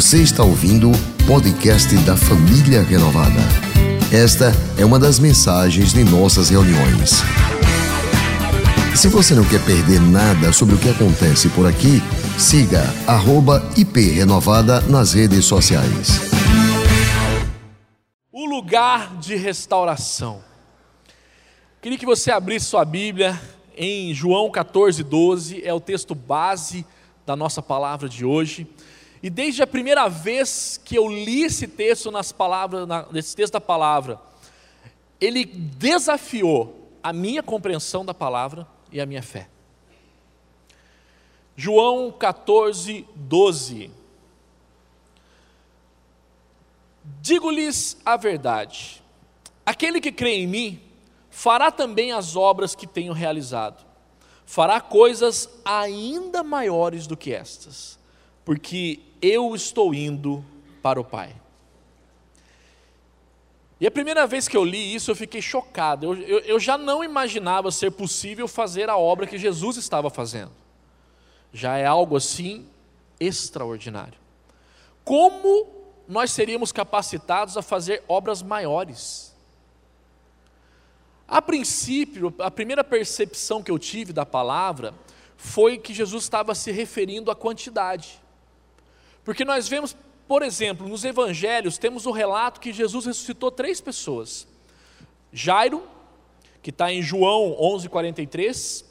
Você está ouvindo o podcast da Família Renovada. Esta é uma das mensagens de nossas reuniões. Se você não quer perder nada sobre o que acontece por aqui, siga @iprenovada nas redes sociais. O lugar de restauração. Queria que você abrisse sua Bíblia em João 14, 12, é o texto base da nossa palavra de hoje. E desde a primeira vez que eu li esse texto nas palavras, nesse texto da palavra, ele desafiou a minha compreensão da palavra e a minha fé. João 14, 12. Digo-lhes a verdade: aquele que crê em mim, fará também as obras que tenho realizado, fará coisas ainda maiores do que estas, porque eu estou indo para o Pai. E a primeira vez que eu li isso, eu fiquei chocado. Eu, eu, eu, já não imaginava ser possível fazer a obra que Jesus estava fazendo. Já é algo assim extraordinário. Como nós seríamos capacitados a fazer obras maiores? A princípio, a primeira percepção que eu tive da palavra foi que Jesus estava se referindo à quantidade. Porque nós vemos, por exemplo, nos evangelhos, temos o relato que Jesus ressuscitou três pessoas: Jairo, que está em João 11:43,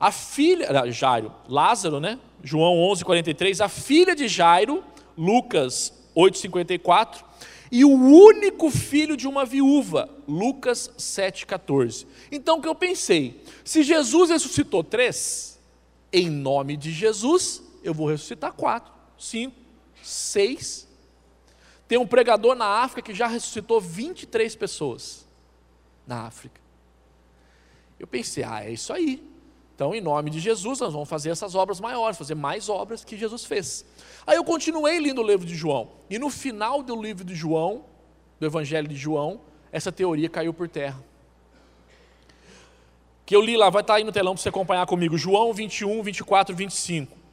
a filha, ah, Jairo, Lázaro, né? João 11:43, a filha de Jairo, Lucas 8:54, e o único filho de uma viúva, Lucas 7,14. Então o que eu pensei? Se Jesus ressuscitou três, em nome de Jesus, eu vou ressuscitar quatro, cinco, seis. Tem um pregador na África que já ressuscitou 23 pessoas na África. Eu pensei, ah, é isso aí. Então, em nome de Jesus, nós vamos fazer essas obras maiores, fazer mais obras que Jesus fez. Aí eu continuei lendo o livro de João. E no final do livro de João, do Evangelho de João, essa teoria caiu por terra. Que eu li lá, vai estar aí no telão para você acompanhar comigo. João 21, 24, 25.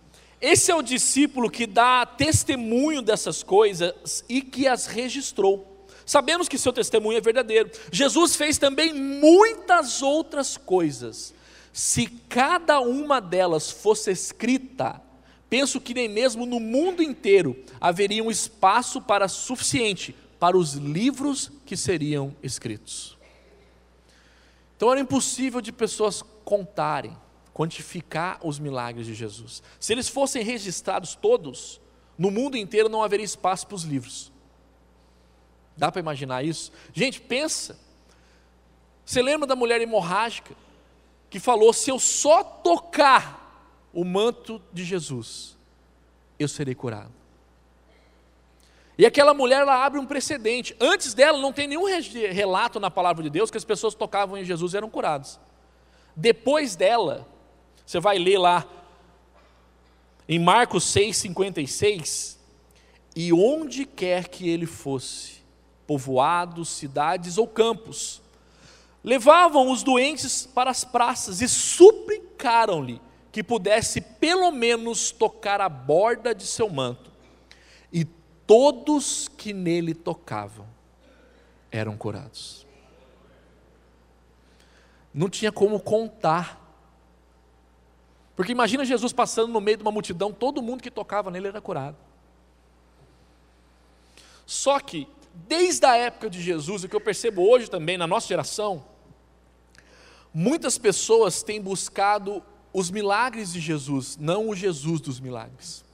Esse é o discípulo que dá testemunho dessas coisas e que as registrou. Sabemos que seu testemunho é verdadeiro. Jesus fez também muitas outras coisas. Se cada uma delas fosse escrita, penso que nem mesmo no mundo inteiro haveria um espaço para suficiente para os livros que seriam escritos. Então era impossível de pessoas contarem quantificar os milagres de Jesus. Se eles fossem registrados todos, no mundo inteiro não haveria espaço para os livros. Dá para imaginar isso? Gente, pensa. Você lembra da mulher hemorrágica que falou: se eu só tocar o manto de Jesus, eu serei curado. E aquela mulher ela abre um precedente. Antes dela não tem nenhum relato na palavra de Deus que as pessoas tocavam em Jesus e eram curados. Depois dela, você vai ler lá em Marcos 6,56, e onde quer que ele fosse, povoados, cidades ou campos, levavam os doentes para as praças e suplicaram-lhe que pudesse pelo menos tocar a borda de seu manto. E todos que nele tocavam eram curados. Não tinha como contar porque imagina Jesus passando no meio de uma multidão, todo mundo que tocava nele era curado. Só que, desde a época de Jesus, o que eu percebo hoje também na nossa geração, muitas pessoas têm buscado os milagres de Jesus, não o Jesus dos milagres.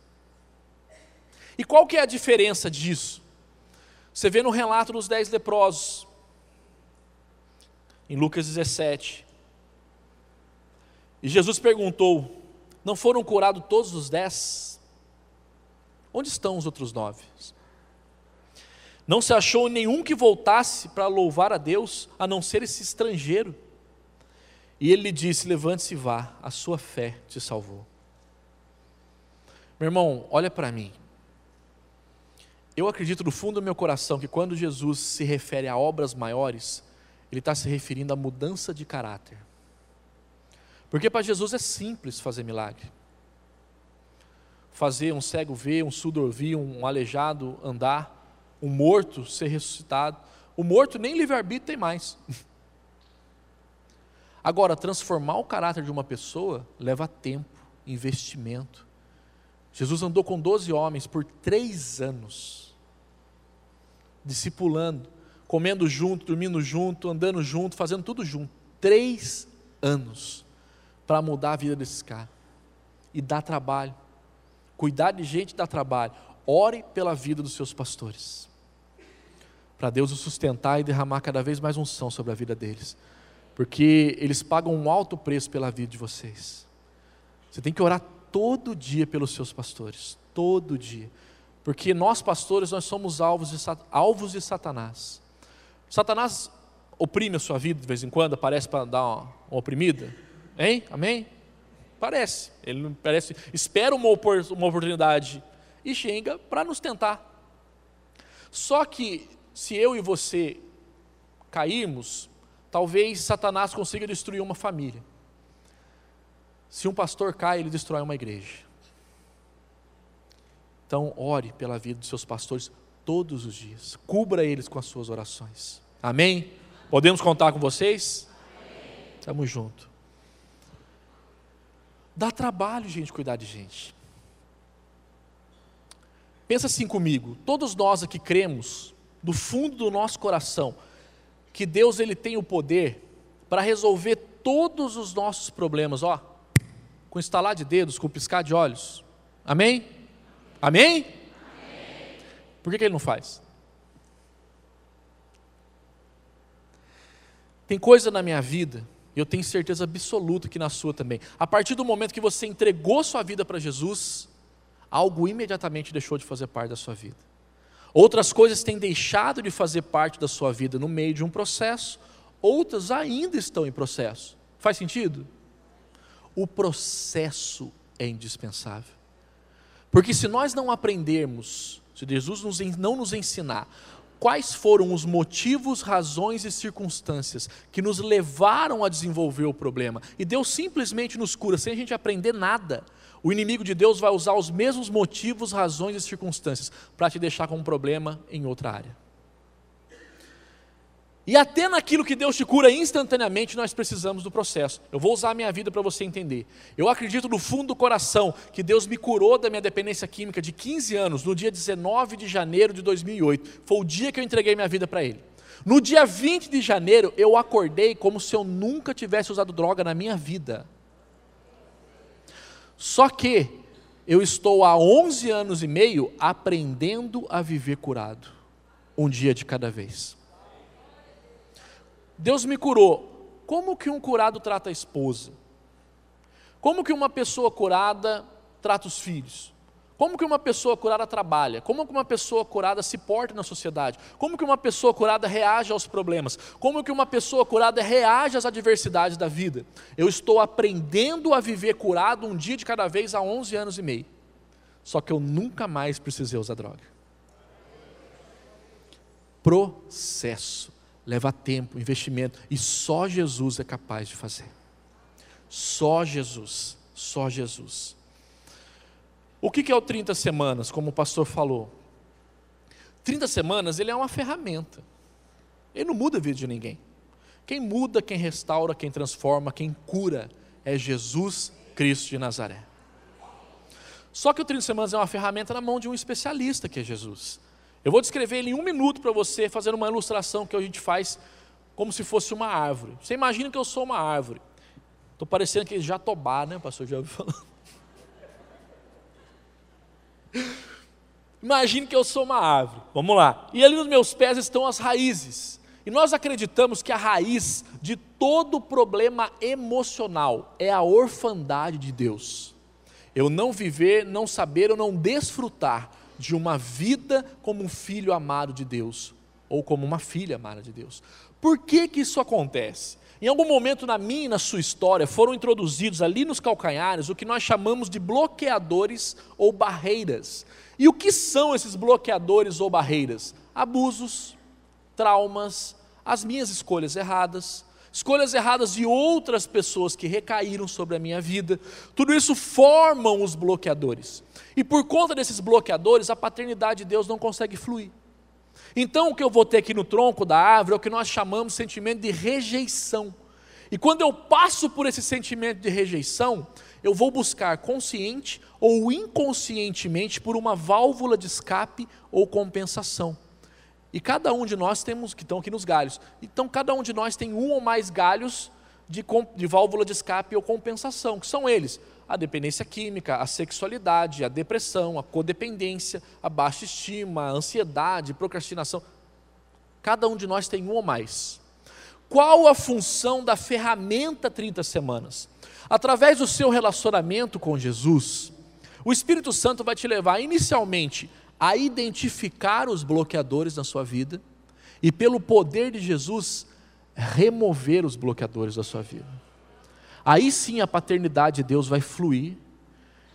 E qual que é a diferença disso? Você vê no relato dos dez leprosos, em Lucas 17. E Jesus perguntou: não foram curados todos os dez? Onde estão os outros nove? Não se achou nenhum que voltasse para louvar a Deus, a não ser esse estrangeiro. E ele lhe disse: Levante-se e vá, a sua fé te salvou. Meu irmão, olha para mim. Eu acredito no fundo do meu coração que quando Jesus se refere a obras maiores, ele está se referindo à mudança de caráter. Porque para Jesus é simples fazer milagre. fazer um cego ver, um surdo ouvir, um aleijado andar, um morto ser ressuscitado. O morto nem livre-arbítrio tem mais. Agora, transformar o caráter de uma pessoa leva tempo, investimento. Jesus andou com 12 homens por três anos, discipulando, comendo junto, dormindo junto, andando junto, fazendo tudo junto. Três anos para mudar a vida desses caras. E dá trabalho. Cuidar de gente dá trabalho. Ore pela vida dos seus pastores. Para Deus os sustentar e derramar cada vez mais unção sobre a vida deles. Porque eles pagam um alto preço pela vida de vocês. Você tem que orar todo dia pelos seus pastores. Todo dia. Porque nós, pastores, nós somos alvos de, alvos de Satanás. Satanás oprime a sua vida de vez em quando, aparece para dar uma, uma oprimida? Hein? Amém? Parece. Ele não parece. Espera uma, uma oportunidade e chega para nos tentar. Só que se eu e você cairmos, talvez Satanás consiga destruir uma família. Se um pastor cai, ele destrói uma igreja. Então, ore pela vida dos seus pastores todos os dias. Cubra eles com as suas orações. Amém? Podemos contar com vocês? Estamos juntos. Dá trabalho, gente, cuidar de gente. Pensa assim comigo, todos nós aqui cremos, do fundo do nosso coração, que Deus ele tem o poder para resolver todos os nossos problemas, ó, com estalar de dedos, com piscar de olhos. Amém? Amém? Amém. Por que, que ele não faz? Tem coisa na minha vida, e eu tenho certeza absoluta que na sua também. A partir do momento que você entregou sua vida para Jesus, algo imediatamente deixou de fazer parte da sua vida. Outras coisas têm deixado de fazer parte da sua vida no meio de um processo, outras ainda estão em processo. Faz sentido? O processo é indispensável. Porque se nós não aprendermos, se Jesus não nos ensinar quais foram os motivos, razões e circunstâncias que nos levaram a desenvolver o problema. E Deus simplesmente nos cura sem a gente aprender nada. O inimigo de Deus vai usar os mesmos motivos, razões e circunstâncias para te deixar com um problema em outra área. E até naquilo que Deus te cura instantaneamente, nós precisamos do processo. Eu vou usar a minha vida para você entender. Eu acredito no fundo do coração que Deus me curou da minha dependência química de 15 anos, no dia 19 de janeiro de 2008. Foi o dia que eu entreguei minha vida para Ele. No dia 20 de janeiro, eu acordei como se eu nunca tivesse usado droga na minha vida. Só que eu estou há 11 anos e meio aprendendo a viver curado, um dia de cada vez. Deus me curou. Como que um curado trata a esposa? Como que uma pessoa curada trata os filhos? Como que uma pessoa curada trabalha? Como que uma pessoa curada se porta na sociedade? Como que uma pessoa curada reage aos problemas? Como que uma pessoa curada reage às adversidades da vida? Eu estou aprendendo a viver curado um dia de cada vez há 11 anos e meio. Só que eu nunca mais precisei usar droga. Processo leva tempo, investimento, e só Jesus é capaz de fazer. Só Jesus, só Jesus. O que é o 30 semanas, como o pastor falou? 30 semanas, ele é uma ferramenta. Ele não muda a vida de ninguém. Quem muda, quem restaura, quem transforma, quem cura é Jesus Cristo de Nazaré. Só que o 30 semanas é uma ferramenta na mão de um especialista que é Jesus. Eu vou descrever ele em um minuto para você, fazendo uma ilustração que a gente faz como se fosse uma árvore. Você imagina que eu sou uma árvore. Estou parecendo aquele jatobá, né, pastor? Já ouviu falar? Imagine que eu sou uma árvore. Vamos lá. E ali nos meus pés estão as raízes. E nós acreditamos que a raiz de todo problema emocional é a orfandade de Deus. Eu não viver, não saber ou não desfrutar de uma vida como um filho amado de Deus, ou como uma filha amada de Deus. Por que, que isso acontece? Em algum momento na minha e na sua história foram introduzidos ali nos calcanhares o que nós chamamos de bloqueadores ou barreiras. E o que são esses bloqueadores ou barreiras? Abusos, traumas, as minhas escolhas erradas, escolhas erradas de outras pessoas que recaíram sobre a minha vida, tudo isso formam os bloqueadores. E por conta desses bloqueadores, a paternidade de Deus não consegue fluir. Então, o que eu vou ter aqui no tronco da árvore é o que nós chamamos de sentimento de rejeição. E quando eu passo por esse sentimento de rejeição, eu vou buscar consciente ou inconscientemente por uma válvula de escape ou compensação. E cada um de nós temos, que estão aqui nos galhos, então cada um de nós tem um ou mais galhos de, de válvula de escape ou compensação, que são eles: a dependência química, a sexualidade, a depressão, a codependência, a baixa estima, a ansiedade, procrastinação. Cada um de nós tem um ou mais. Qual a função da ferramenta 30 semanas? Através do seu relacionamento com Jesus, o Espírito Santo vai te levar inicialmente a identificar os bloqueadores na sua vida e, pelo poder de Jesus, remover os bloqueadores da sua vida. Aí sim a paternidade de Deus vai fluir,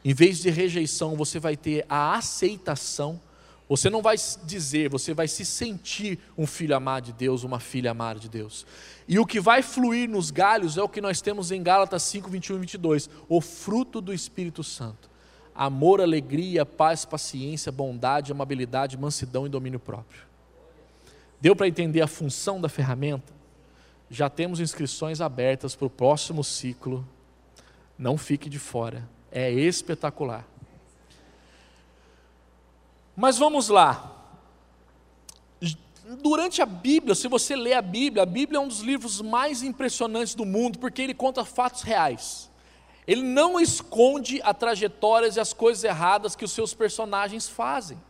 em vez de rejeição, você vai ter a aceitação. Você não vai dizer, você vai se sentir um filho amado de Deus, uma filha amada de Deus. E o que vai fluir nos galhos é o que nós temos em Gálatas 5, 21 e 22, o fruto do Espírito Santo amor, alegria, paz, paciência, bondade, amabilidade, mansidão e domínio próprio. Deu para entender a função da ferramenta? Já temos inscrições abertas para o próximo ciclo. Não fique de fora, é espetacular. Mas vamos lá. Durante a Bíblia, se você lê a Bíblia, a Bíblia é um dos livros mais impressionantes do mundo, porque ele conta fatos reais. Ele não esconde as trajetórias e as coisas erradas que os seus personagens fazem.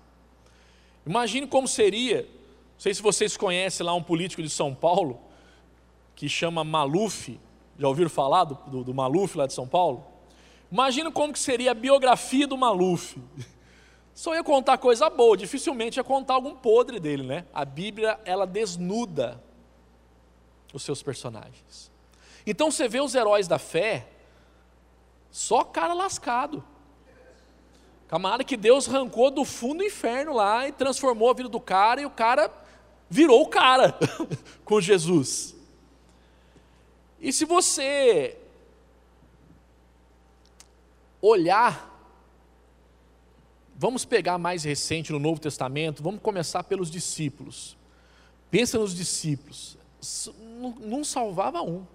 Imagine como seria, não sei se vocês conhecem lá um político de São Paulo, que chama Maluf, já ouviram falar do, do, do Maluf lá de São Paulo? Imagina como que seria a biografia do Maluf. Só ia contar coisa boa, dificilmente ia contar algum podre dele, né? A Bíblia, ela desnuda os seus personagens. Então você vê os heróis da fé, só cara lascado. Camarada que Deus arrancou do fundo do inferno lá e transformou a vida do cara e o cara virou o cara com Jesus. E se você olhar, vamos pegar mais recente no Novo Testamento, vamos começar pelos discípulos. Pensa nos discípulos, não salvava um.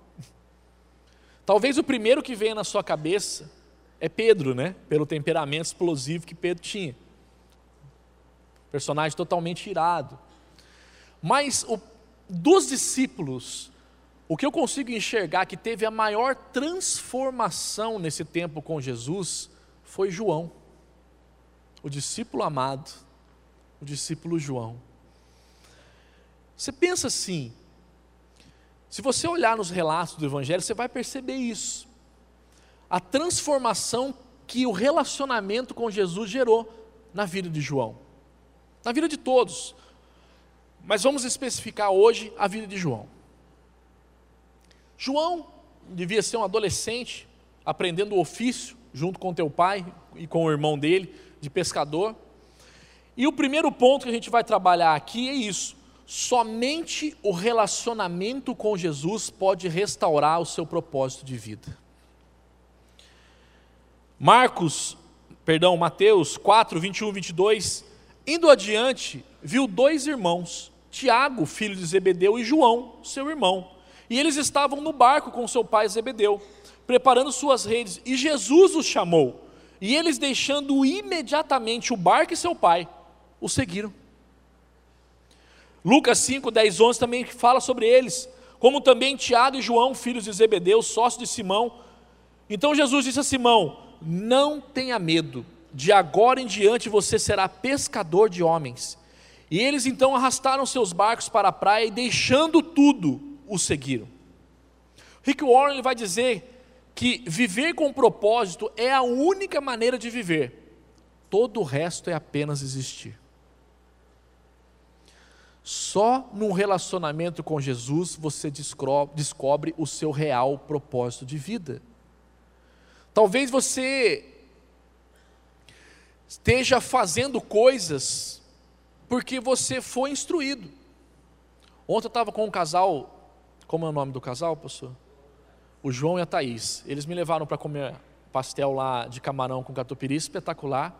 Talvez o primeiro que venha na sua cabeça é Pedro, né? Pelo temperamento explosivo que Pedro tinha. Personagem totalmente irado. Mas o, dos discípulos, o que eu consigo enxergar que teve a maior transformação nesse tempo com Jesus foi João, o discípulo amado, o discípulo João. Você pensa assim, se você olhar nos relatos do Evangelho, você vai perceber isso. A transformação que o relacionamento com Jesus gerou na vida de João, na vida de todos. Mas vamos especificar hoje a vida de João. João devia ser um adolescente, aprendendo o ofício, junto com teu pai e com o irmão dele, de pescador. E o primeiro ponto que a gente vai trabalhar aqui é isso: somente o relacionamento com Jesus pode restaurar o seu propósito de vida. Marcos, perdão, Mateus 4, 21, 22, indo adiante, viu dois irmãos, Tiago, filho de Zebedeu, e João, seu irmão. E eles estavam no barco com seu pai Zebedeu, preparando suas redes, e Jesus os chamou. E eles, deixando imediatamente o barco e seu pai, o seguiram. Lucas 5, 10, 11 também fala sobre eles, como também Tiago e João, filhos de Zebedeu, sócios de Simão. Então Jesus disse a Simão: Não tenha medo, de agora em diante você será pescador de homens. E eles então arrastaram seus barcos para a praia e, deixando tudo, o seguiram. Rick Warren ele vai dizer que viver com propósito é a única maneira de viver, todo o resto é apenas existir. Só num relacionamento com Jesus você descobre o seu real propósito de vida. Talvez você esteja fazendo coisas porque você foi instruído. Ontem eu estava com um casal Como é o nome do casal, pastor? O João e a Thaís. Eles me levaram para comer pastel lá de camarão com catupiry, espetacular.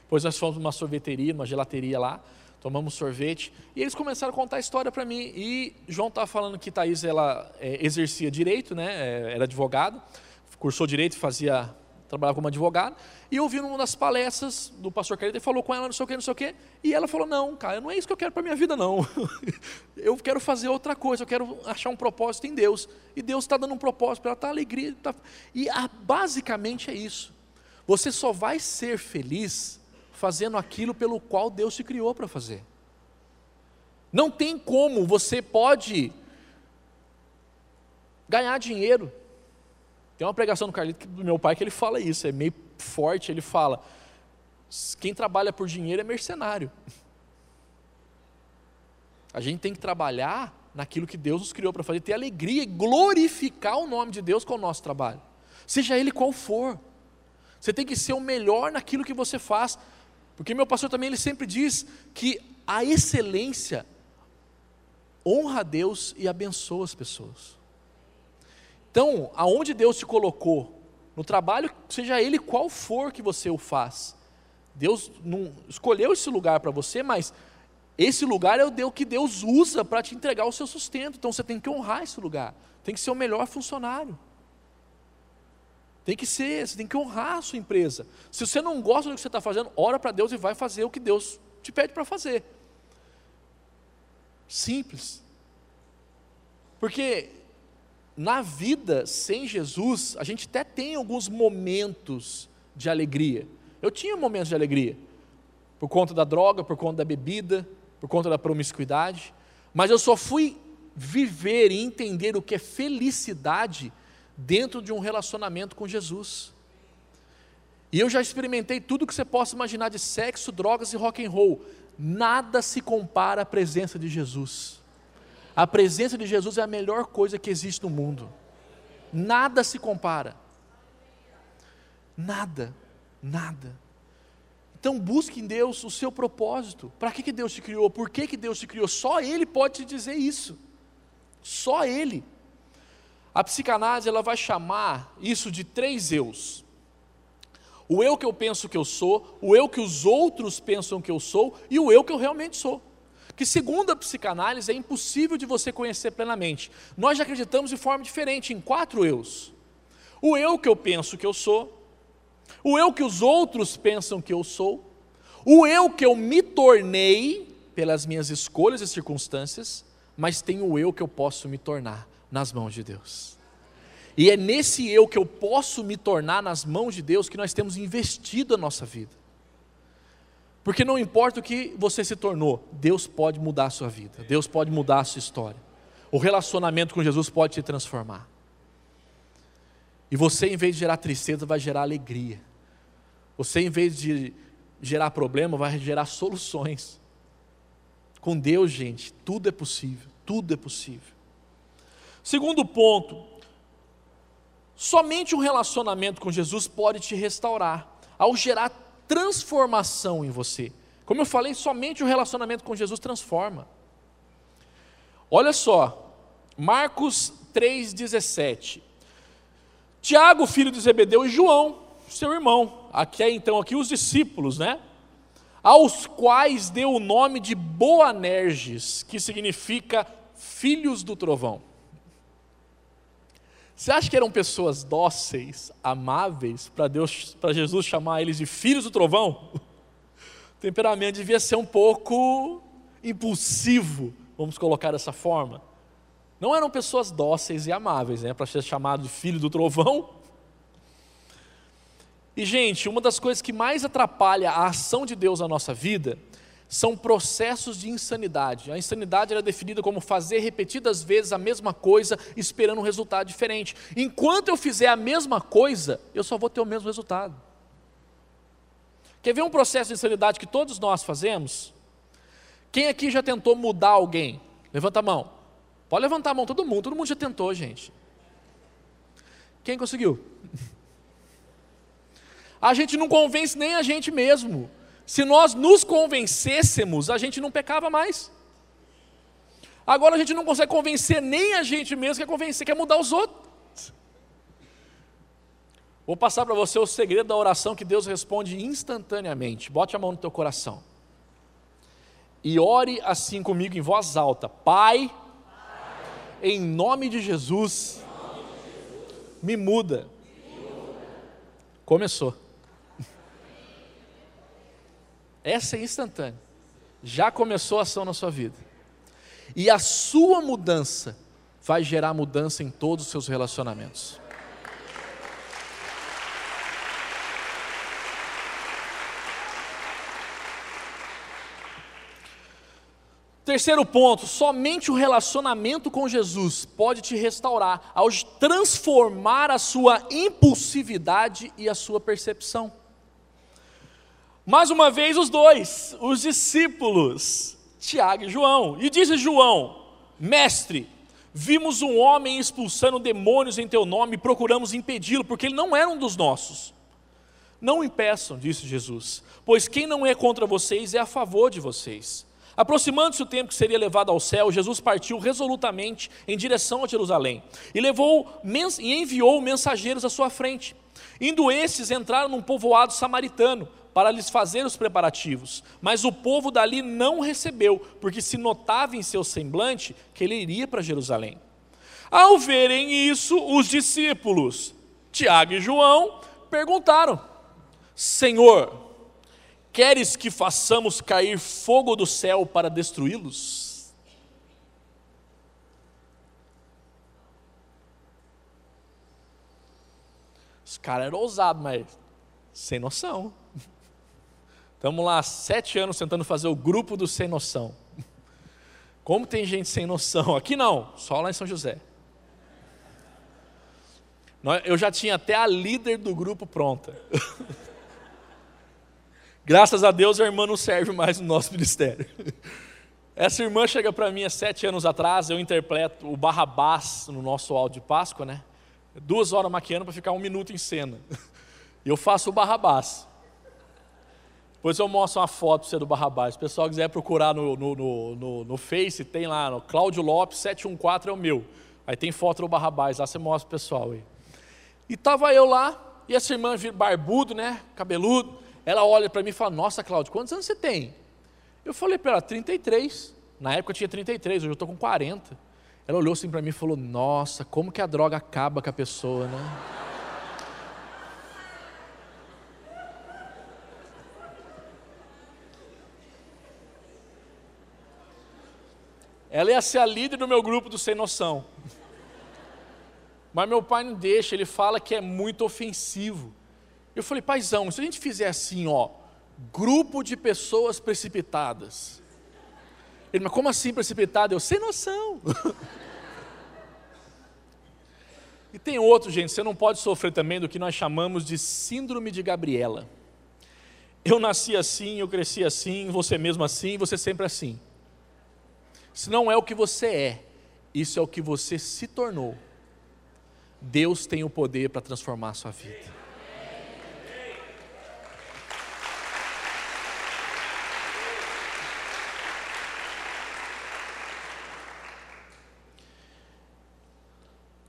Depois nós fomos numa sorveteria, numa gelateria lá, tomamos sorvete. E eles começaram a contar a história para mim. E João estava falando que Thaís ela, é, exercia direito, né, é, era advogado, cursou direito, fazia trabalhava como advogado, e eu vi numa das palestras do pastor Carita, ele falou com ela não sei o que, não sei o que, e ela falou, não, cara, não é isso que eu quero para minha vida, não. eu quero fazer outra coisa, eu quero achar um propósito em Deus. E Deus está dando um propósito para ela, está alegria. Tá... E ah, basicamente é isso. Você só vai ser feliz fazendo aquilo pelo qual Deus te criou para fazer. Não tem como você pode ganhar dinheiro tem uma pregação do Carlito do meu pai que ele fala isso, é meio forte, ele fala: quem trabalha por dinheiro é mercenário. A gente tem que trabalhar naquilo que Deus nos criou para fazer, ter alegria e glorificar o nome de Deus com o nosso trabalho, seja ele qual for. Você tem que ser o melhor naquilo que você faz, porque meu pastor também ele sempre diz que a excelência honra a Deus e abençoa as pessoas. Então, aonde Deus te colocou, no trabalho, seja ele qual for que você o faz, Deus não escolheu esse lugar para você, mas esse lugar é o que Deus usa para te entregar o seu sustento. Então você tem que honrar esse lugar, tem que ser o melhor funcionário. Tem que ser, você tem que honrar a sua empresa. Se você não gosta do que você está fazendo, ora para Deus e vai fazer o que Deus te pede para fazer. Simples. Porque na vida sem Jesus, a gente até tem alguns momentos de alegria. Eu tinha momentos de alegria, por conta da droga, por conta da bebida, por conta da promiscuidade, mas eu só fui viver e entender o que é felicidade dentro de um relacionamento com Jesus. E eu já experimentei tudo que você possa imaginar de sexo, drogas e rock and roll. Nada se compara à presença de Jesus. A presença de Jesus é a melhor coisa que existe no mundo. Nada se compara. Nada, nada. Então busque em Deus o seu propósito. Para que, que Deus te criou? Por que, que Deus te criou? Só Ele pode te dizer isso. Só Ele. A psicanálise ela vai chamar isso de três eus. O eu que eu penso que eu sou, o eu que os outros pensam que eu sou e o eu que eu realmente sou que, segundo a psicanálise, é impossível de você conhecer plenamente. Nós já acreditamos de forma diferente em quatro eus: o eu que eu penso que eu sou, o eu que os outros pensam que eu sou, o eu que eu me tornei pelas minhas escolhas e circunstâncias, mas tem o eu que eu posso me tornar nas mãos de Deus. E é nesse eu que eu posso me tornar nas mãos de Deus que nós temos investido a nossa vida. Porque não importa o que você se tornou, Deus pode mudar a sua vida, Deus pode mudar a sua história. O relacionamento com Jesus pode te transformar. E você, em vez de gerar tristeza, vai gerar alegria. Você, em vez de gerar problema, vai gerar soluções. Com Deus, gente, tudo é possível, tudo é possível. Segundo ponto, somente um relacionamento com Jesus pode te restaurar. Ao gerar transformação em você. Como eu falei, somente o relacionamento com Jesus transforma. Olha só, Marcos 3,17. Tiago, filho de Zebedeu, e João, seu irmão. Aqui é então aqui os discípulos, né? Aos quais deu o nome de Boanerges, que significa filhos do trovão. Você acha que eram pessoas dóceis, amáveis, para Deus, para Jesus chamar eles de filhos do trovão? O temperamento devia ser um pouco impulsivo, vamos colocar dessa forma. Não eram pessoas dóceis e amáveis, né, para ser chamado de filho do trovão. E, gente, uma das coisas que mais atrapalha a ação de Deus na nossa vida são processos de insanidade. A insanidade é definida como fazer repetidas vezes a mesma coisa, esperando um resultado diferente. Enquanto eu fizer a mesma coisa, eu só vou ter o mesmo resultado. Quer ver um processo de insanidade que todos nós fazemos? Quem aqui já tentou mudar alguém? Levanta a mão. Pode levantar a mão, todo mundo, todo mundo já tentou, gente. Quem conseguiu? A gente não convence nem a gente mesmo. Se nós nos convencêssemos, a gente não pecava mais. Agora a gente não consegue convencer nem a gente mesmo, quer convencer, quer mudar os outros. Vou passar para você o segredo da oração que Deus responde instantaneamente. Bote a mão no teu coração. E ore assim comigo em voz alta. Pai, em nome de Jesus, me muda. Começou. Essa é instantânea. Já começou a ação na sua vida. E a sua mudança vai gerar mudança em todos os seus relacionamentos. Terceiro ponto, somente o relacionamento com Jesus pode te restaurar ao transformar a sua impulsividade e a sua percepção. Mais uma vez, os dois, os discípulos, Tiago e João. E disse João: Mestre, vimos um homem expulsando demônios em teu nome e procuramos impedi-lo, porque ele não era um dos nossos. Não impeçam, disse Jesus, pois quem não é contra vocês é a favor de vocês. Aproximando-se o tempo que seria levado ao céu, Jesus partiu resolutamente em direção a Jerusalém e levou e enviou mensageiros à sua frente. Indo estes, entraram num povoado samaritano para lhes fazer os preparativos. Mas o povo dali não recebeu, porque se notava em seu semblante que ele iria para Jerusalém. Ao verem isso, os discípulos, Tiago e João, perguntaram: Senhor, queres que façamos cair fogo do céu para destruí-los? Os caras eram ousados, mas sem noção. Estamos lá sete anos tentando fazer o grupo do sem noção. Como tem gente sem noção? Aqui não, só lá em São José. Eu já tinha até a líder do grupo pronta. Graças a Deus a irmã não serve mais no nosso ministério. Essa irmã chega para mim há sete anos atrás, eu interpreto o Barrabás no nosso áudio de Páscoa, né? Duas horas maquiando para ficar um minuto em cena. Eu faço o Barrabás. Depois eu mostro uma foto para você do Barrabás. Se o pessoal quiser procurar no, no, no, no, no Face, tem lá, no Cláudio Lopes 714 é o meu. Aí tem foto do Barrabás, lá você mostra pro pessoal aí. E tava eu lá, e essa irmã barbudo, né, cabeludo, ela olha para mim e fala: "Nossa, Cláudio, quantos anos você tem?" Eu falei para ela: "33". Na época eu tinha 33, hoje eu estou com 40. Ela olhou assim para mim e falou: "Nossa, como que a droga acaba com a pessoa, né?" Ela ia ser a líder do meu grupo do Sem Noção. Mas meu pai não deixa, ele fala que é muito ofensivo. Eu falei, paizão, se a gente fizer assim, ó, grupo de pessoas precipitadas. Ele, mas como assim precipitado? Eu, sem noção. e tem outro, gente, você não pode sofrer também do que nós chamamos de síndrome de Gabriela. Eu nasci assim, eu cresci assim, você mesmo assim, você sempre assim. Isso não é o que você é, isso é o que você se tornou. Deus tem o poder para transformar a sua vida.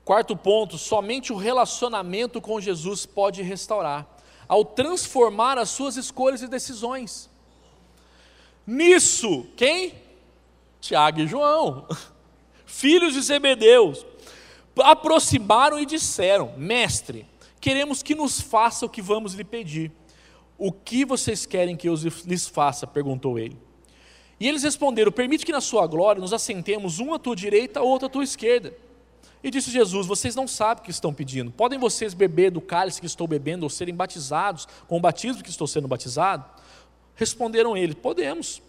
Quarto ponto, somente o relacionamento com Jesus pode restaurar, ao transformar as suas escolhas e decisões. Nisso, quem? Tiago e João, filhos de Zebedeus, aproximaram e disseram: Mestre, queremos que nos faça o que vamos lhe pedir. O que vocês querem que eu lhes faça? perguntou ele. E eles responderam: Permite que na sua glória nos assentemos um à tua direita, outro à tua esquerda. E disse Jesus: Vocês não sabem o que estão pedindo. Podem vocês beber do cálice que estou bebendo ou serem batizados com o batismo que estou sendo batizado? Responderam eles: Podemos.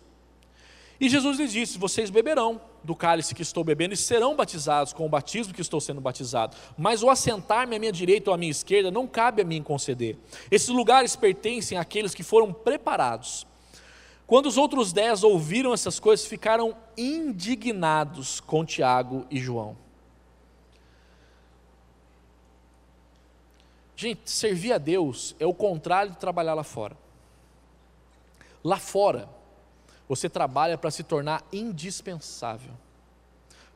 E Jesus lhes disse: Vocês beberão do cálice que estou bebendo e serão batizados com o batismo que estou sendo batizado. Mas o assentar-me à minha direita ou à minha esquerda não cabe a mim conceder. Esses lugares pertencem àqueles que foram preparados. Quando os outros dez ouviram essas coisas, ficaram indignados com Tiago e João. Gente, servir a Deus é o contrário de trabalhar lá fora. Lá fora, você trabalha para se tornar indispensável.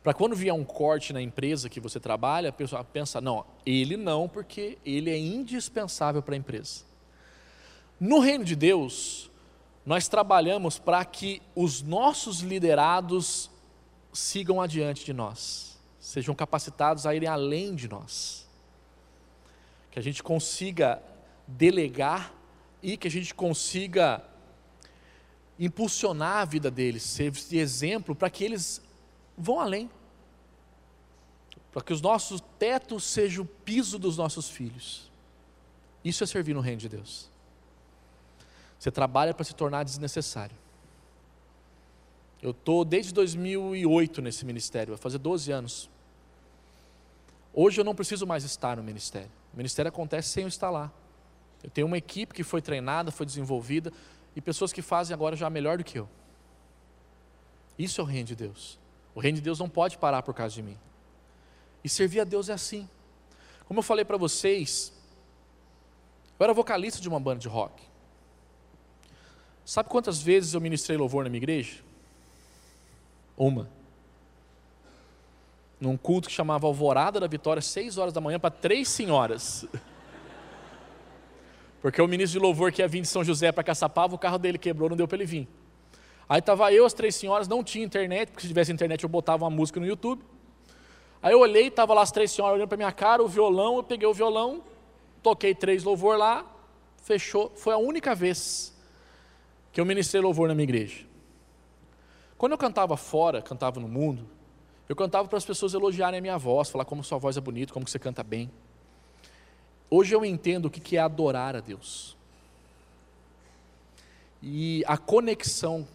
Para quando vier um corte na empresa que você trabalha, a pessoa pensa, não, ele não, porque ele é indispensável para a empresa. No reino de Deus, nós trabalhamos para que os nossos liderados sigam adiante de nós, sejam capacitados a irem além de nós. Que a gente consiga delegar e que a gente consiga impulsionar a vida deles, ser de exemplo para que eles vão além. Para que os nossos tetos sejam o piso dos nossos filhos. Isso é servir no reino de Deus. Você trabalha para se tornar desnecessário. Eu estou desde 2008 nesse ministério, vai fazer 12 anos. Hoje eu não preciso mais estar no ministério. O ministério acontece sem eu estar lá. Eu tenho uma equipe que foi treinada, foi desenvolvida, e pessoas que fazem agora já melhor do que eu. Isso é o reino de Deus. O reino de Deus não pode parar por causa de mim. E servir a Deus é assim. Como eu falei para vocês, eu era vocalista de uma banda de rock. Sabe quantas vezes eu ministrei louvor na minha igreja? Uma. Num culto que chamava Alvorada da Vitória, seis horas da manhã, para três senhoras. Porque o ministro de louvor que ia vir de São José para Caçapava, o carro dele quebrou, não deu para ele vir. Aí estava eu, as três senhoras, não tinha internet, porque se tivesse internet eu botava uma música no YouTube. Aí eu olhei, estava lá as três senhoras olhando para minha cara, o violão, eu peguei o violão, toquei três louvor lá, fechou. Foi a única vez que eu ministrei louvor na minha igreja. Quando eu cantava fora, cantava no mundo, eu cantava para as pessoas elogiarem a minha voz, falar como sua voz é bonita, como você canta bem. Hoje eu entendo o que é adorar a Deus. E a conexão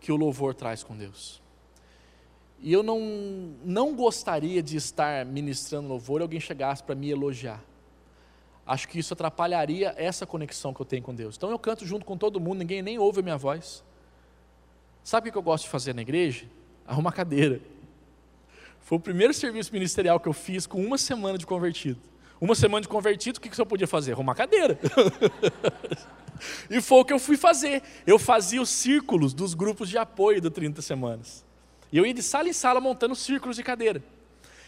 que o louvor traz com Deus. E eu não, não gostaria de estar ministrando louvor e alguém chegasse para me elogiar. Acho que isso atrapalharia essa conexão que eu tenho com Deus. Então eu canto junto com todo mundo, ninguém nem ouve a minha voz. Sabe o que eu gosto de fazer na igreja? Arrumar cadeira. Foi o primeiro serviço ministerial que eu fiz com uma semana de convertido. Uma semana de convertido, o que, que eu podia fazer? Arrumar cadeira. e foi o que eu fui fazer. Eu fazia os círculos dos grupos de apoio do 30 Semanas. E eu ia de sala em sala montando círculos de cadeira.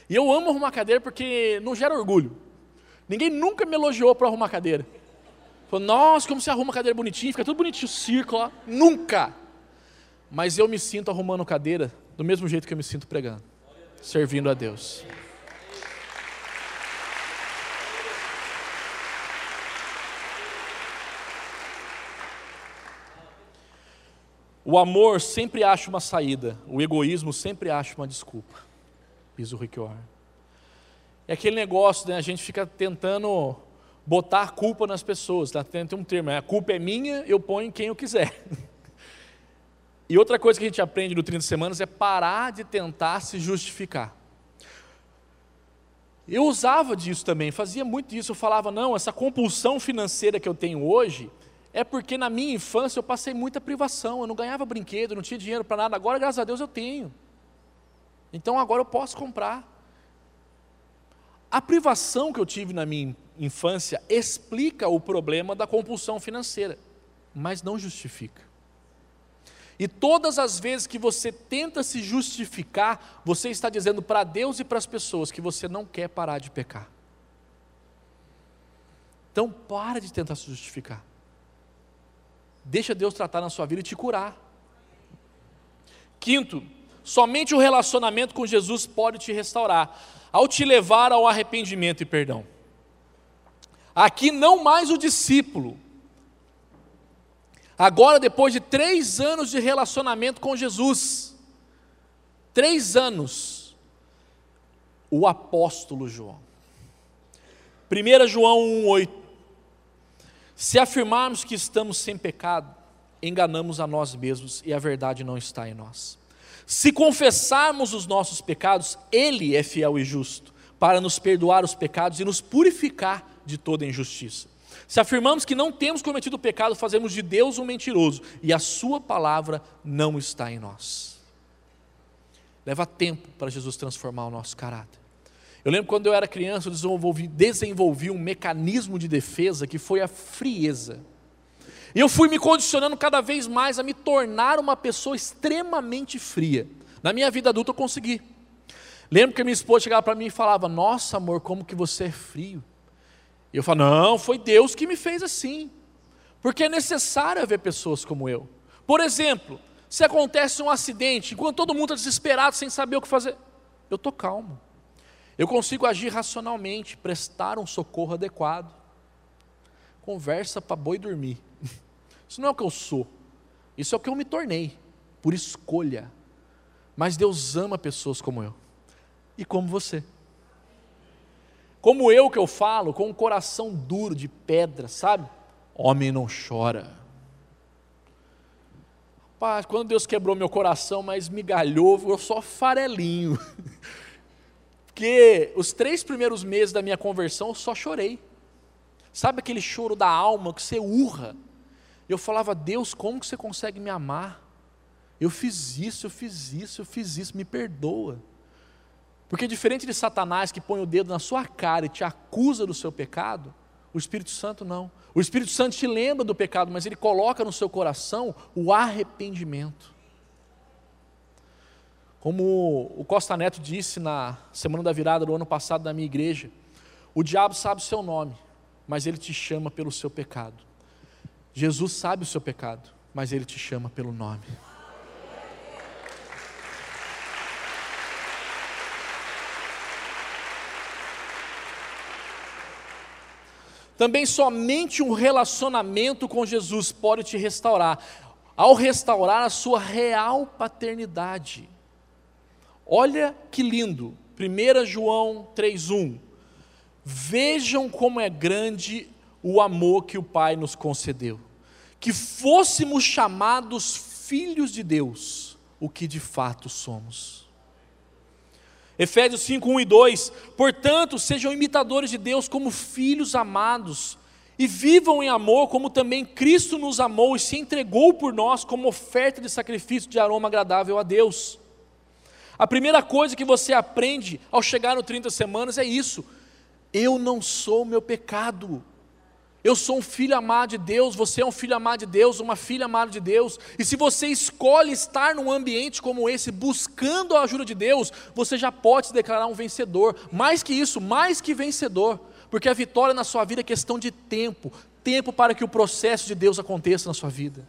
E eu amo arrumar cadeira porque não gera orgulho. Ninguém nunca me elogiou para arrumar cadeira. Falou, nossa, como você arruma cadeira bonitinha, fica tudo bonitinho, o círculo lá. Nunca! Mas eu me sinto arrumando cadeira do mesmo jeito que eu me sinto pregando, servindo a Deus. O amor sempre acha uma saída, o egoísmo sempre acha uma desculpa. Diz o Rick Warren. É aquele negócio, né? A gente fica tentando botar a culpa nas pessoas. Tá? Tem um termo, a culpa é minha, eu ponho em quem eu quiser. E outra coisa que a gente aprende no 30 Semanas é parar de tentar se justificar. Eu usava disso também, fazia muito disso. Eu falava, não, essa compulsão financeira que eu tenho hoje, é porque na minha infância eu passei muita privação, eu não ganhava brinquedo, não tinha dinheiro para nada, agora graças a Deus eu tenho. Então agora eu posso comprar. A privação que eu tive na minha infância explica o problema da compulsão financeira, mas não justifica. E todas as vezes que você tenta se justificar, você está dizendo para Deus e para as pessoas que você não quer parar de pecar. Então, para de tentar se justificar. Deixa Deus tratar na sua vida e te curar. Quinto, somente o relacionamento com Jesus pode te restaurar, ao te levar ao arrependimento e perdão. Aqui não mais o discípulo. Agora, depois de três anos de relacionamento com Jesus, três anos, o apóstolo João. 1 João 1,8 se afirmarmos que estamos sem pecado, enganamos a nós mesmos e a verdade não está em nós. Se confessarmos os nossos pecados, Ele é fiel e justo para nos perdoar os pecados e nos purificar de toda injustiça. Se afirmamos que não temos cometido pecado, fazemos de Deus um mentiroso e a Sua palavra não está em nós. Leva tempo para Jesus transformar o nosso caráter. Eu lembro quando eu era criança, eu desenvolvi, desenvolvi um mecanismo de defesa que foi a frieza. E eu fui me condicionando cada vez mais a me tornar uma pessoa extremamente fria. Na minha vida adulta eu consegui. Lembro que minha esposa chegava para mim e falava: Nossa, amor, como que você é frio. E eu falava: Não, foi Deus que me fez assim. Porque é necessário haver pessoas como eu. Por exemplo, se acontece um acidente, enquanto todo mundo está desesperado, sem saber o que fazer, eu estou calmo. Eu consigo agir racionalmente, prestar um socorro adequado. Conversa para boi dormir. Isso não é o que eu sou. Isso é o que eu me tornei, por escolha. Mas Deus ama pessoas como eu e como você. Como eu que eu falo, com um coração duro de pedra, sabe? Homem não chora. Rapaz, quando Deus quebrou meu coração, mas me galhou, eu só farelinho. Porque os três primeiros meses da minha conversão eu só chorei. Sabe aquele choro da alma que você urra? Eu falava, Deus, como que você consegue me amar? Eu fiz isso, eu fiz isso, eu fiz isso, me perdoa. Porque diferente de Satanás que põe o dedo na sua cara e te acusa do seu pecado, o Espírito Santo não. O Espírito Santo te lembra do pecado, mas ele coloca no seu coração o arrependimento. Como o Costa Neto disse na semana da virada do ano passado na minha igreja, o diabo sabe o seu nome, mas ele te chama pelo seu pecado. Jesus sabe o seu pecado, mas ele te chama pelo nome. Também somente um relacionamento com Jesus pode te restaurar, ao restaurar a sua real paternidade. Olha que lindo, 1 João 3,1. Vejam como é grande o amor que o Pai nos concedeu, que fôssemos chamados filhos de Deus, o que de fato somos. Efésios 5, 1 e 2: Portanto, sejam imitadores de Deus como filhos amados, e vivam em amor, como também Cristo nos amou e se entregou por nós como oferta de sacrifício de aroma agradável a Deus. A primeira coisa que você aprende ao chegar no 30 semanas é isso: eu não sou meu pecado. Eu sou um filho amado de Deus, você é um filho amado de Deus, uma filha amada de Deus. E se você escolhe estar num ambiente como esse, buscando a ajuda de Deus, você já pode se declarar um vencedor. Mais que isso, mais que vencedor. Porque a vitória na sua vida é questão de tempo tempo para que o processo de Deus aconteça na sua vida.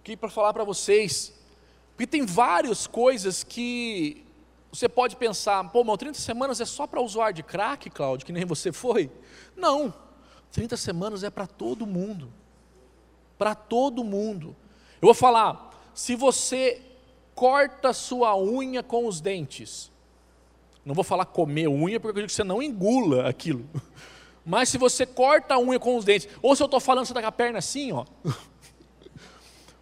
Aqui para falar para vocês, porque tem várias coisas que você pode pensar, pô, mas 30 semanas é só para usuário de crack, Cláudio, que nem você foi? Não, 30 semanas é para todo mundo. Para todo mundo. Eu vou falar, se você corta sua unha com os dentes, não vou falar comer unha, porque eu digo que você não engula aquilo. Mas se você corta a unha com os dentes, ou se eu estou falando, você está com a perna assim, ó.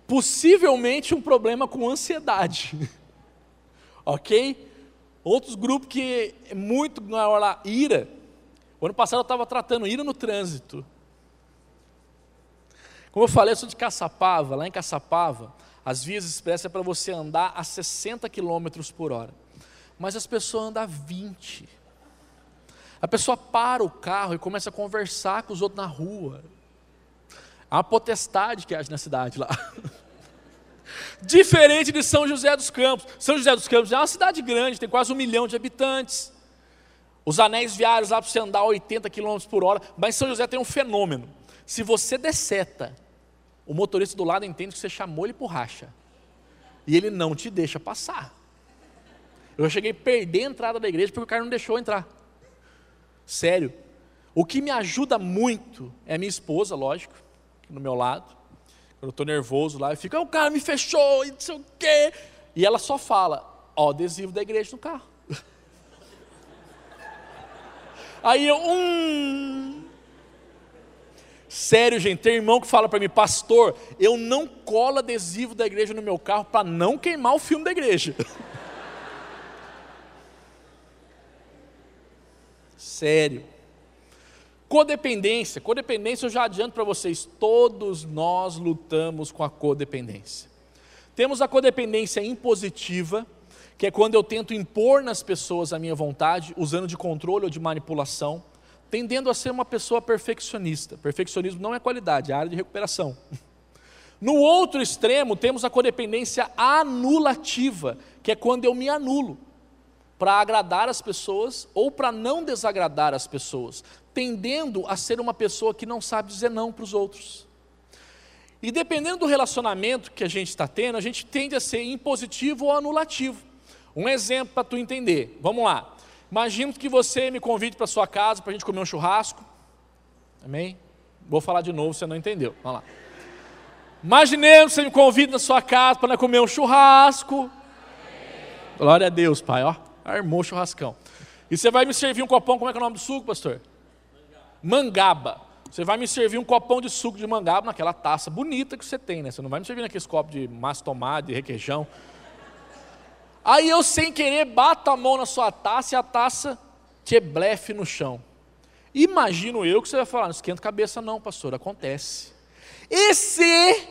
Possivelmente um problema com ansiedade. ok? Outros grupos que é muito na hora ira. O ano passado eu estava tratando ira no trânsito. Como eu falei, eu sou de Caçapava, lá em Caçapava, as vias expressas é para você andar a 60 km por hora. Mas as pessoas andam a 20. A pessoa para o carro e começa a conversar com os outros na rua. Há uma potestade que age na cidade lá. Diferente de São José dos Campos. São José dos Campos é uma cidade grande, tem quase um milhão de habitantes. Os anéis viários lá para você andar 80 km por hora. Mas São José tem um fenômeno. Se você der seta, o motorista do lado entende que você chamou ele por racha. E ele não te deixa passar. Eu cheguei a perder a entrada da igreja porque o cara não deixou entrar. Sério. O que me ajuda muito é minha esposa, lógico, no meu lado. Eu estou nervoso lá, eu fico, ah, o cara me fechou e não sei o quê. E ela só fala, ó, adesivo da igreja no carro. Aí eu, hum. Sério, gente, tem irmão que fala para mim, pastor, eu não colo adesivo da igreja no meu carro para não queimar o filme da igreja. Sério. Codependência. Codependência, eu já adianto para vocês, todos nós lutamos com a codependência. Temos a codependência impositiva, que é quando eu tento impor nas pessoas a minha vontade, usando de controle ou de manipulação, tendendo a ser uma pessoa perfeccionista. Perfeccionismo não é qualidade, é área de recuperação. No outro extremo, temos a codependência anulativa, que é quando eu me anulo para agradar as pessoas ou para não desagradar as pessoas, tendendo a ser uma pessoa que não sabe dizer não para os outros. E dependendo do relacionamento que a gente está tendo, a gente tende a ser impositivo ou anulativo. Um exemplo para tu entender. Vamos lá. Imagina que você me convide para sua casa para a gente comer um churrasco. Amém? Vou falar de novo, você não entendeu. Vamos lá. Imaginemos que você me convida na sua casa para comer um churrasco. Glória a Deus, pai, ó. Armou churrascão. E você vai me servir um copão, como é que é o nome do suco, pastor? Mangaba. Você vai me servir um copão de suco de mangaba naquela taça bonita que você tem, né? Você não vai me servir naqueles copos de massa tomate, de requeijão. Aí eu, sem querer, bato a mão na sua taça e a taça te blefe no chão. Imagino eu que você vai falar, não esquenta a cabeça não, pastor, acontece. E se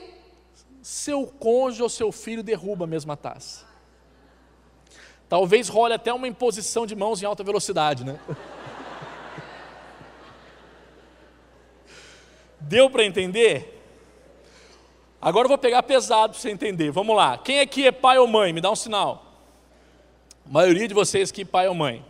seu cônjuge ou seu filho derruba a mesma taça? Talvez role até uma imposição de mãos em alta velocidade, né? Deu para entender? Agora eu vou pegar pesado para você entender. Vamos lá. Quem aqui é pai ou mãe? Me dá um sinal. A maioria de vocês que pai ou mãe.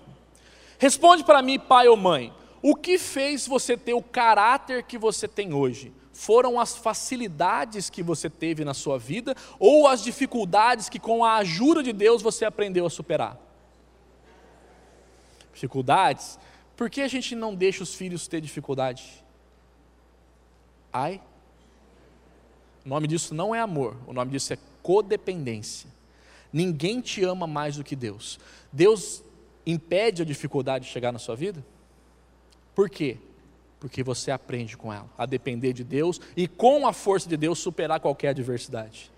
Responde para mim, pai ou mãe. O que fez você ter o caráter que você tem hoje? Foram as facilidades que você teve na sua vida ou as dificuldades que, com a ajuda de Deus, você aprendeu a superar? Dificuldades? Por que a gente não deixa os filhos ter dificuldade? Ai? O nome disso não é amor, o nome disso é codependência. Ninguém te ama mais do que Deus. Deus impede a dificuldade de chegar na sua vida? Por quê? Porque você aprende com ela, a depender de Deus e com a força de Deus superar qualquer adversidade.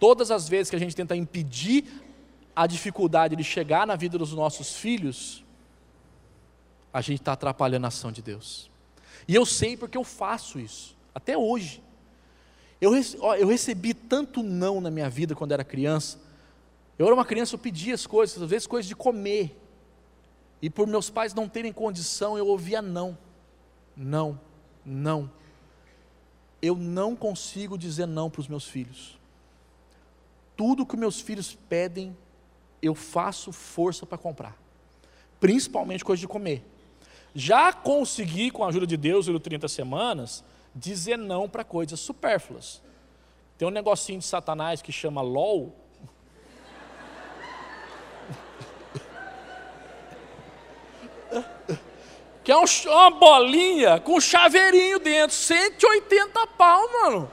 Todas as vezes que a gente tenta impedir a dificuldade de chegar na vida dos nossos filhos, a gente está atrapalhando a ação de Deus. E eu sei porque eu faço isso, até hoje. Eu, eu recebi tanto não na minha vida quando era criança. Eu era uma criança, eu pedia as coisas, às vezes coisas de comer. E por meus pais não terem condição, eu ouvia não. Não, não. Eu não consigo dizer não para os meus filhos. Tudo que meus filhos pedem, eu faço força para comprar. Principalmente coisa de comer. Já consegui, com a ajuda de Deus, no 30 semanas, dizer não para coisas supérfluas. Tem um negocinho de Satanás que chama LOL. Que é um, uma bolinha com chaveirinho dentro, 180 pau, mano.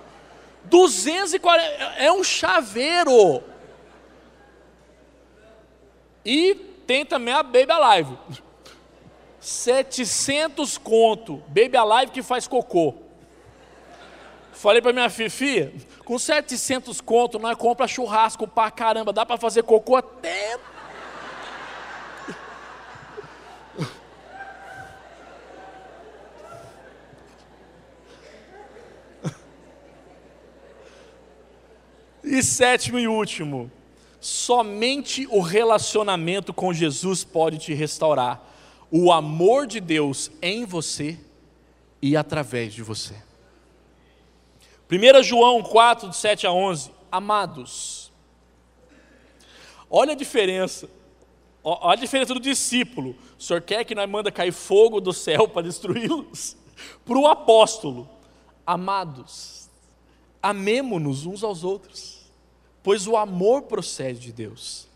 240, é um chaveiro. E tem também a Baby Alive. 700 conto. Baby Alive que faz cocô. Falei para minha filha, com 700 conto nós compra churrasco pra caramba, dá para fazer cocô até E sétimo e último, somente o relacionamento com Jesus pode te restaurar o amor de Deus em você e através de você. 1 João 4, de 7 a 11. Amados, olha a diferença. Olha a diferença do discípulo. O senhor quer que nós manda cair fogo do céu para destruí-los? Para o apóstolo. Amados, amemo-nos uns aos outros, pois o amor procede de Deus.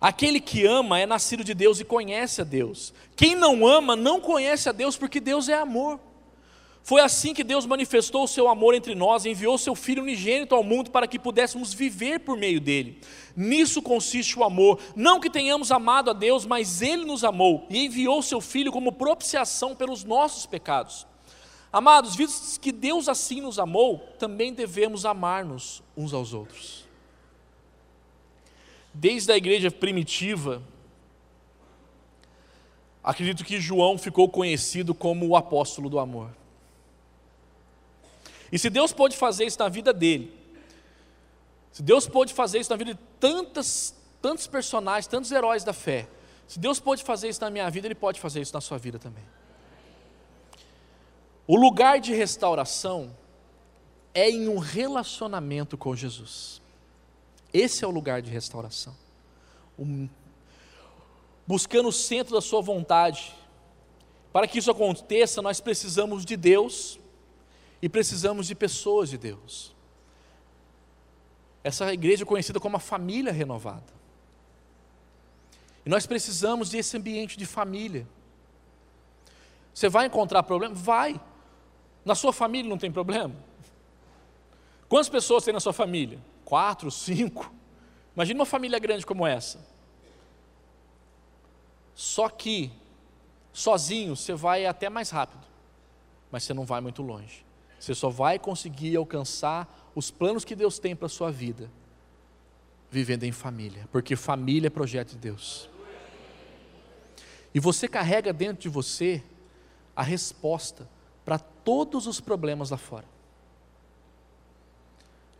Aquele que ama é nascido de Deus e conhece a Deus. Quem não ama não conhece a Deus porque Deus é amor. Foi assim que Deus manifestou o seu amor entre nós enviou seu Filho unigênito ao mundo para que pudéssemos viver por meio dele. Nisso consiste o amor, não que tenhamos amado a Deus, mas ele nos amou e enviou seu Filho como propiciação pelos nossos pecados. Amados, visto que Deus assim nos amou, também devemos amar-nos uns aos outros. Desde a igreja primitiva, acredito que João ficou conhecido como o apóstolo do amor. E se Deus pode fazer isso na vida dele, se Deus pode fazer isso na vida de tantas, tantos personagens, tantos heróis da fé, se Deus pode fazer isso na minha vida, Ele pode fazer isso na sua vida também. O lugar de restauração é em um relacionamento com Jesus. Esse é o lugar de restauração. Buscando o centro da sua vontade. Para que isso aconteça, nós precisamos de Deus e precisamos de pessoas de Deus. Essa igreja é conhecida como a família renovada. E nós precisamos desse ambiente de família. Você vai encontrar problema? Vai. Na sua família não tem problema? Quantas pessoas tem na sua família? Quatro, cinco? Imagina uma família grande como essa. Só que, sozinho, você vai até mais rápido, mas você não vai muito longe. Você só vai conseguir alcançar os planos que Deus tem para a sua vida, vivendo em família, porque família é projeto de Deus. E você carrega dentro de você a resposta para todos os problemas lá fora.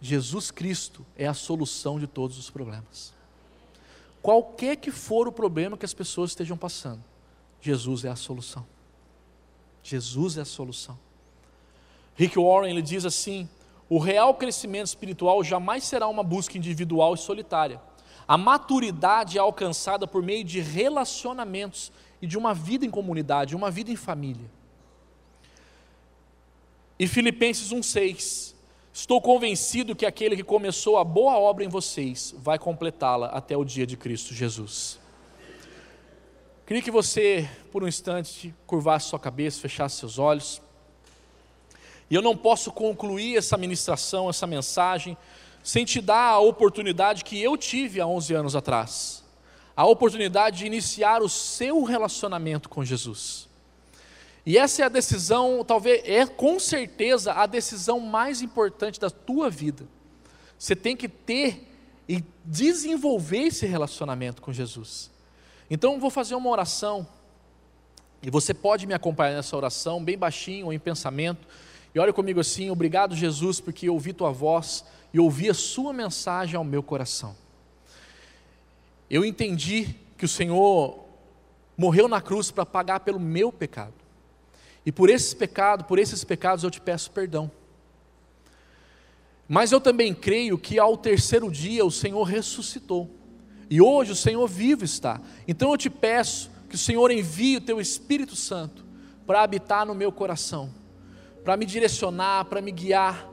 Jesus Cristo é a solução de todos os problemas. Qualquer que for o problema que as pessoas estejam passando, Jesus é a solução. Jesus é a solução. Rick Warren ele diz assim: o real crescimento espiritual jamais será uma busca individual e solitária. A maturidade é alcançada por meio de relacionamentos e de uma vida em comunidade, uma vida em família. E Filipenses 1,6: Estou convencido que aquele que começou a boa obra em vocês vai completá-la até o dia de Cristo Jesus. Queria que você, por um instante, curvasse sua cabeça, fechasse seus olhos. E eu não posso concluir essa ministração, essa mensagem, sem te dar a oportunidade que eu tive há 11 anos atrás a oportunidade de iniciar o seu relacionamento com Jesus. E essa é a decisão, talvez, é com certeza a decisão mais importante da tua vida. Você tem que ter e desenvolver esse relacionamento com Jesus. Então, vou fazer uma oração. E você pode me acompanhar nessa oração, bem baixinho ou em pensamento. E olha comigo assim: obrigado, Jesus, porque eu ouvi tua voz e ouvi a sua mensagem ao meu coração. Eu entendi que o Senhor morreu na cruz para pagar pelo meu pecado. E por esses pecados, por esses pecados eu te peço perdão. Mas eu também creio que ao terceiro dia o Senhor ressuscitou. E hoje o Senhor vivo está. Então eu te peço que o Senhor envie o teu Espírito Santo para habitar no meu coração, para me direcionar, para me guiar.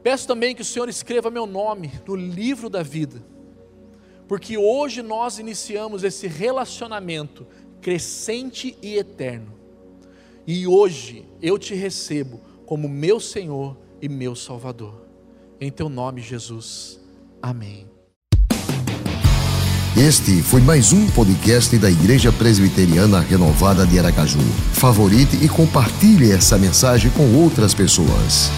Peço também que o Senhor escreva meu nome no livro da vida. Porque hoje nós iniciamos esse relacionamento crescente e eterno e hoje eu te recebo como meu Senhor e meu Salvador. Em teu nome, Jesus. Amém. Este foi mais um podcast da Igreja Presbiteriana Renovada de Aracaju. Favorite e compartilhe essa mensagem com outras pessoas.